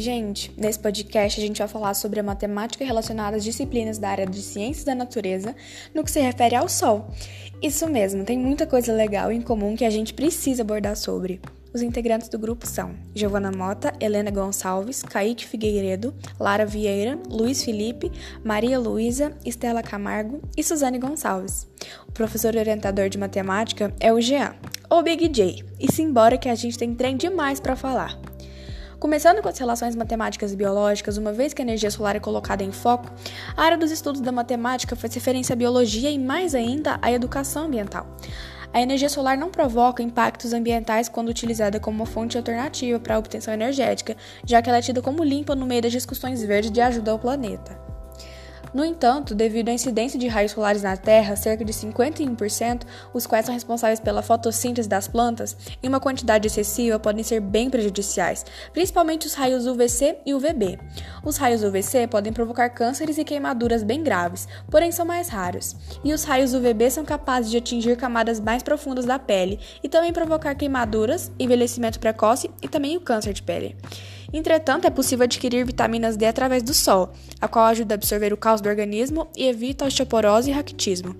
gente, nesse podcast a gente vai falar sobre a matemática relacionada às disciplinas da área de ciências da natureza no que se refere ao Sol. Isso mesmo, tem muita coisa legal em comum que a gente precisa abordar sobre. Os integrantes do grupo são Giovana Mota, Helena Gonçalves, Kaique Figueiredo, Lara Vieira, Luiz Felipe, Maria Luísa, Estela Camargo e Suzane Gonçalves. O professor orientador de matemática é o Jean, ou Big J, e simbora que a gente tem trem demais para falar. Começando com as relações matemáticas e biológicas, uma vez que a energia solar é colocada em foco, a área dos estudos da matemática faz referência à biologia e, mais ainda, à educação ambiental. A energia solar não provoca impactos ambientais quando utilizada como uma fonte alternativa para a obtenção energética, já que ela é tida como limpa no meio das discussões verdes de ajuda ao planeta. No entanto, devido à incidência de raios solares na Terra, cerca de 51%, os quais são responsáveis pela fotossíntese das plantas, em uma quantidade excessiva podem ser bem prejudiciais, principalmente os raios UVC e UVB. Os raios UVC podem provocar cânceres e queimaduras bem graves, porém são mais raros. E os raios UVB são capazes de atingir camadas mais profundas da pele e também provocar queimaduras, envelhecimento precoce e também o câncer de pele. Entretanto, é possível adquirir vitaminas D através do sol, a qual ajuda a absorver o caos do organismo e evita osteoporose e raquitismo.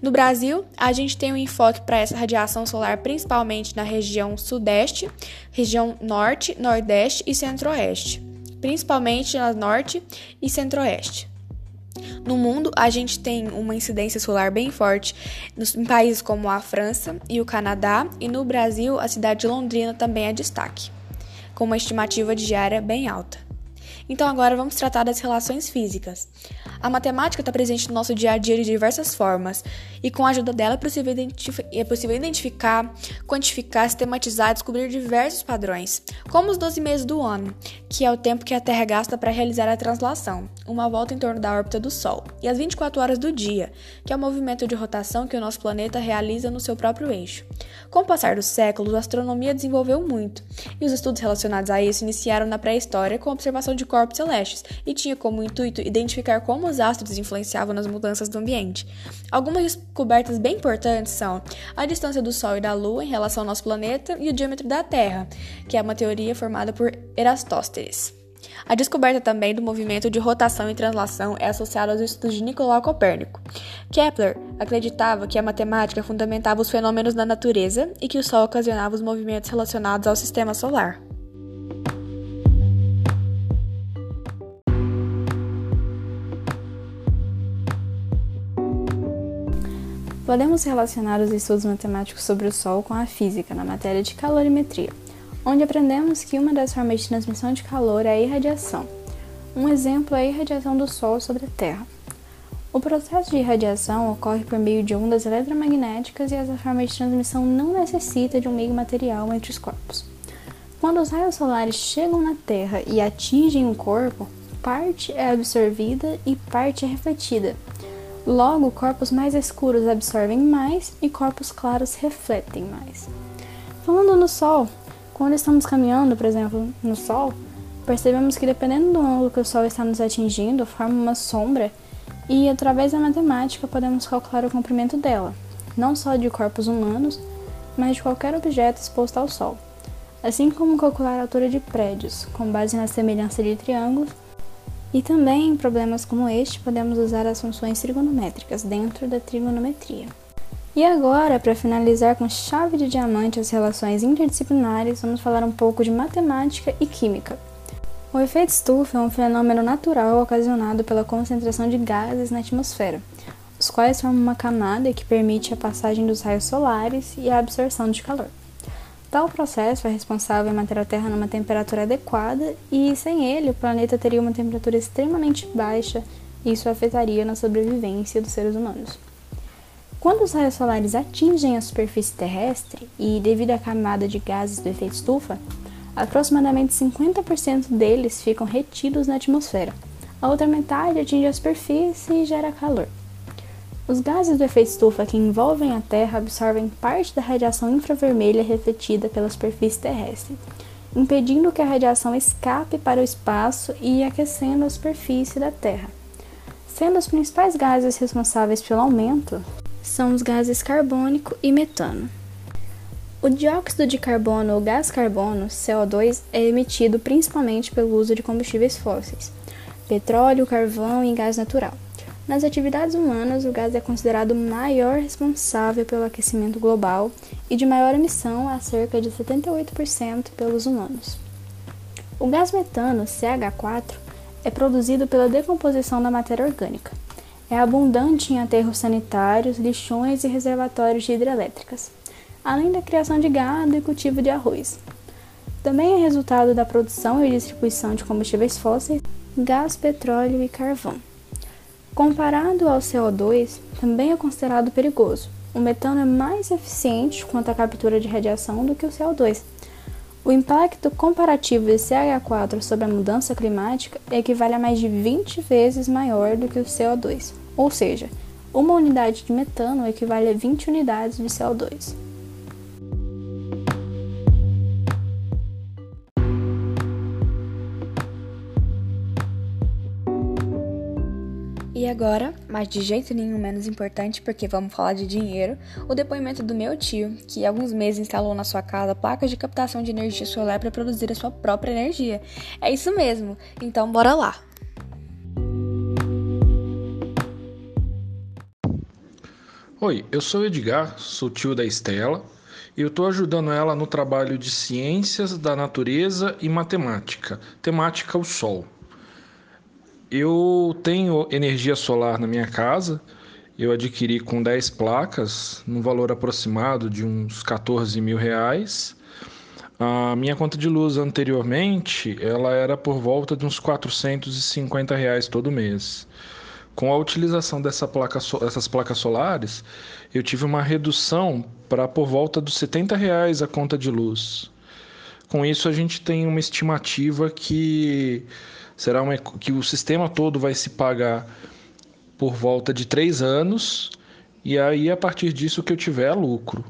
No Brasil, a gente tem um enfoque para essa radiação solar principalmente na região sudeste, região norte, nordeste e centro-oeste, principalmente na norte e centro-oeste. No mundo, a gente tem uma incidência solar bem forte em países como a França e o Canadá, e no Brasil, a cidade de Londrina também é destaque com uma estimativa diária bem alta. Então agora vamos tratar das relações físicas. A matemática está presente no nosso dia a dia de diversas formas, e com a ajuda dela é possível, é possível identificar, quantificar, sistematizar e descobrir diversos padrões, como os 12 meses do ano, que é o tempo que a Terra gasta para realizar a translação, uma volta em torno da órbita do Sol, e as 24 horas do dia, que é o movimento de rotação que o nosso planeta realiza no seu próprio eixo. Com o passar dos séculos, a astronomia desenvolveu muito, e os estudos relacionados a isso iniciaram na pré-história com a observação de corpos celestes, e tinha como intuito identificar como os astros influenciavam nas mudanças do ambiente. Algumas descobertas bem importantes são a distância do Sol e da Lua em relação ao nosso planeta e o diâmetro da Terra, que é uma teoria formada por Erastótenes. A descoberta também do movimento de rotação e translação é associada aos estudos de Nicolau Copérnico. Kepler acreditava que a matemática fundamentava os fenômenos da natureza e que o Sol ocasionava os movimentos relacionados ao sistema solar. Podemos relacionar os estudos matemáticos sobre o Sol com a física na matéria de calorimetria, onde aprendemos que uma das formas de transmissão de calor é a irradiação. Um exemplo é a irradiação do Sol sobre a Terra. O processo de irradiação ocorre por meio de ondas eletromagnéticas e essa forma de transmissão não necessita de um meio material entre os corpos. Quando os raios solares chegam na Terra e atingem o corpo, parte é absorvida e parte é refletida, Logo, corpos mais escuros absorvem mais e corpos claros refletem mais. Falando no Sol, quando estamos caminhando, por exemplo, no Sol, percebemos que dependendo do ângulo que o Sol está nos atingindo, forma uma sombra e, através da matemática, podemos calcular o comprimento dela, não só de corpos humanos, mas de qualquer objeto exposto ao Sol, assim como calcular a altura de prédios, com base na semelhança de triângulos e também em problemas como este, podemos usar as funções trigonométricas dentro da trigonometria. E agora, para finalizar com chave de diamante as relações interdisciplinares, vamos falar um pouco de matemática e química. O efeito estufa é um fenômeno natural ocasionado pela concentração de gases na atmosfera, os quais formam uma camada que permite a passagem dos raios solares e a absorção de calor. Tal processo é responsável em manter a Terra numa temperatura adequada e, sem ele, o planeta teria uma temperatura extremamente baixa e isso afetaria na sobrevivência dos seres humanos. Quando os raios solares atingem a superfície terrestre e, devido à camada de gases do efeito estufa, aproximadamente 50% deles ficam retidos na atmosfera. A outra metade atinge a superfície e gera calor. Os gases do efeito estufa que envolvem a Terra absorvem parte da radiação infravermelha refletida pela superfície terrestre, impedindo que a radiação escape para o espaço e aquecendo a superfície da Terra. Sendo os principais gases responsáveis pelo aumento são os gases carbônico e metano. O dióxido de carbono ou gás carbono, CO2, é emitido principalmente pelo uso de combustíveis fósseis, petróleo, carvão e gás natural. Nas atividades humanas, o gás é considerado o maior responsável pelo aquecimento global e de maior emissão, a cerca de 78% pelos humanos. O gás metano, CH4, é produzido pela decomposição da matéria orgânica. É abundante em aterros sanitários, lixões e reservatórios de hidrelétricas além da criação de gado e cultivo de arroz. Também é resultado da produção e distribuição de combustíveis fósseis, gás, petróleo e carvão. Comparado ao CO2, também é considerado perigoso. O metano é mais eficiente quanto à captura de radiação do que o CO2. O impacto comparativo de CH4 sobre a mudança climática equivale a mais de 20 vezes maior do que o CO2, ou seja, uma unidade de metano equivale a 20 unidades de CO2. E agora, mas de jeito nenhum menos importante, porque vamos falar de dinheiro, o depoimento do meu tio, que há alguns meses instalou na sua casa placas de captação de energia solar para produzir a sua própria energia. É isso mesmo, então bora lá! Oi, eu sou Edgar, sou tio da Estela e eu estou ajudando ela no trabalho de ciências da natureza e matemática, temática o Sol. Eu tenho energia solar na minha casa. Eu adquiri com 10 placas, no valor aproximado de uns 14 mil reais. A minha conta de luz anteriormente, ela era por volta de uns 450 reais todo mês. Com a utilização dessa placa, dessas placas solares, eu tive uma redução para por volta dos 70 reais a conta de luz. Com isso, a gente tem uma estimativa que será uma, que o sistema todo vai se pagar por volta de três anos e aí a partir disso que eu tiver lucro.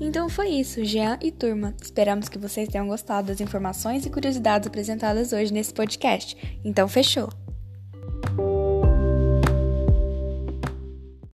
Então foi isso, Jean e turma. Esperamos que vocês tenham gostado das informações e curiosidades apresentadas hoje nesse podcast. Então fechou!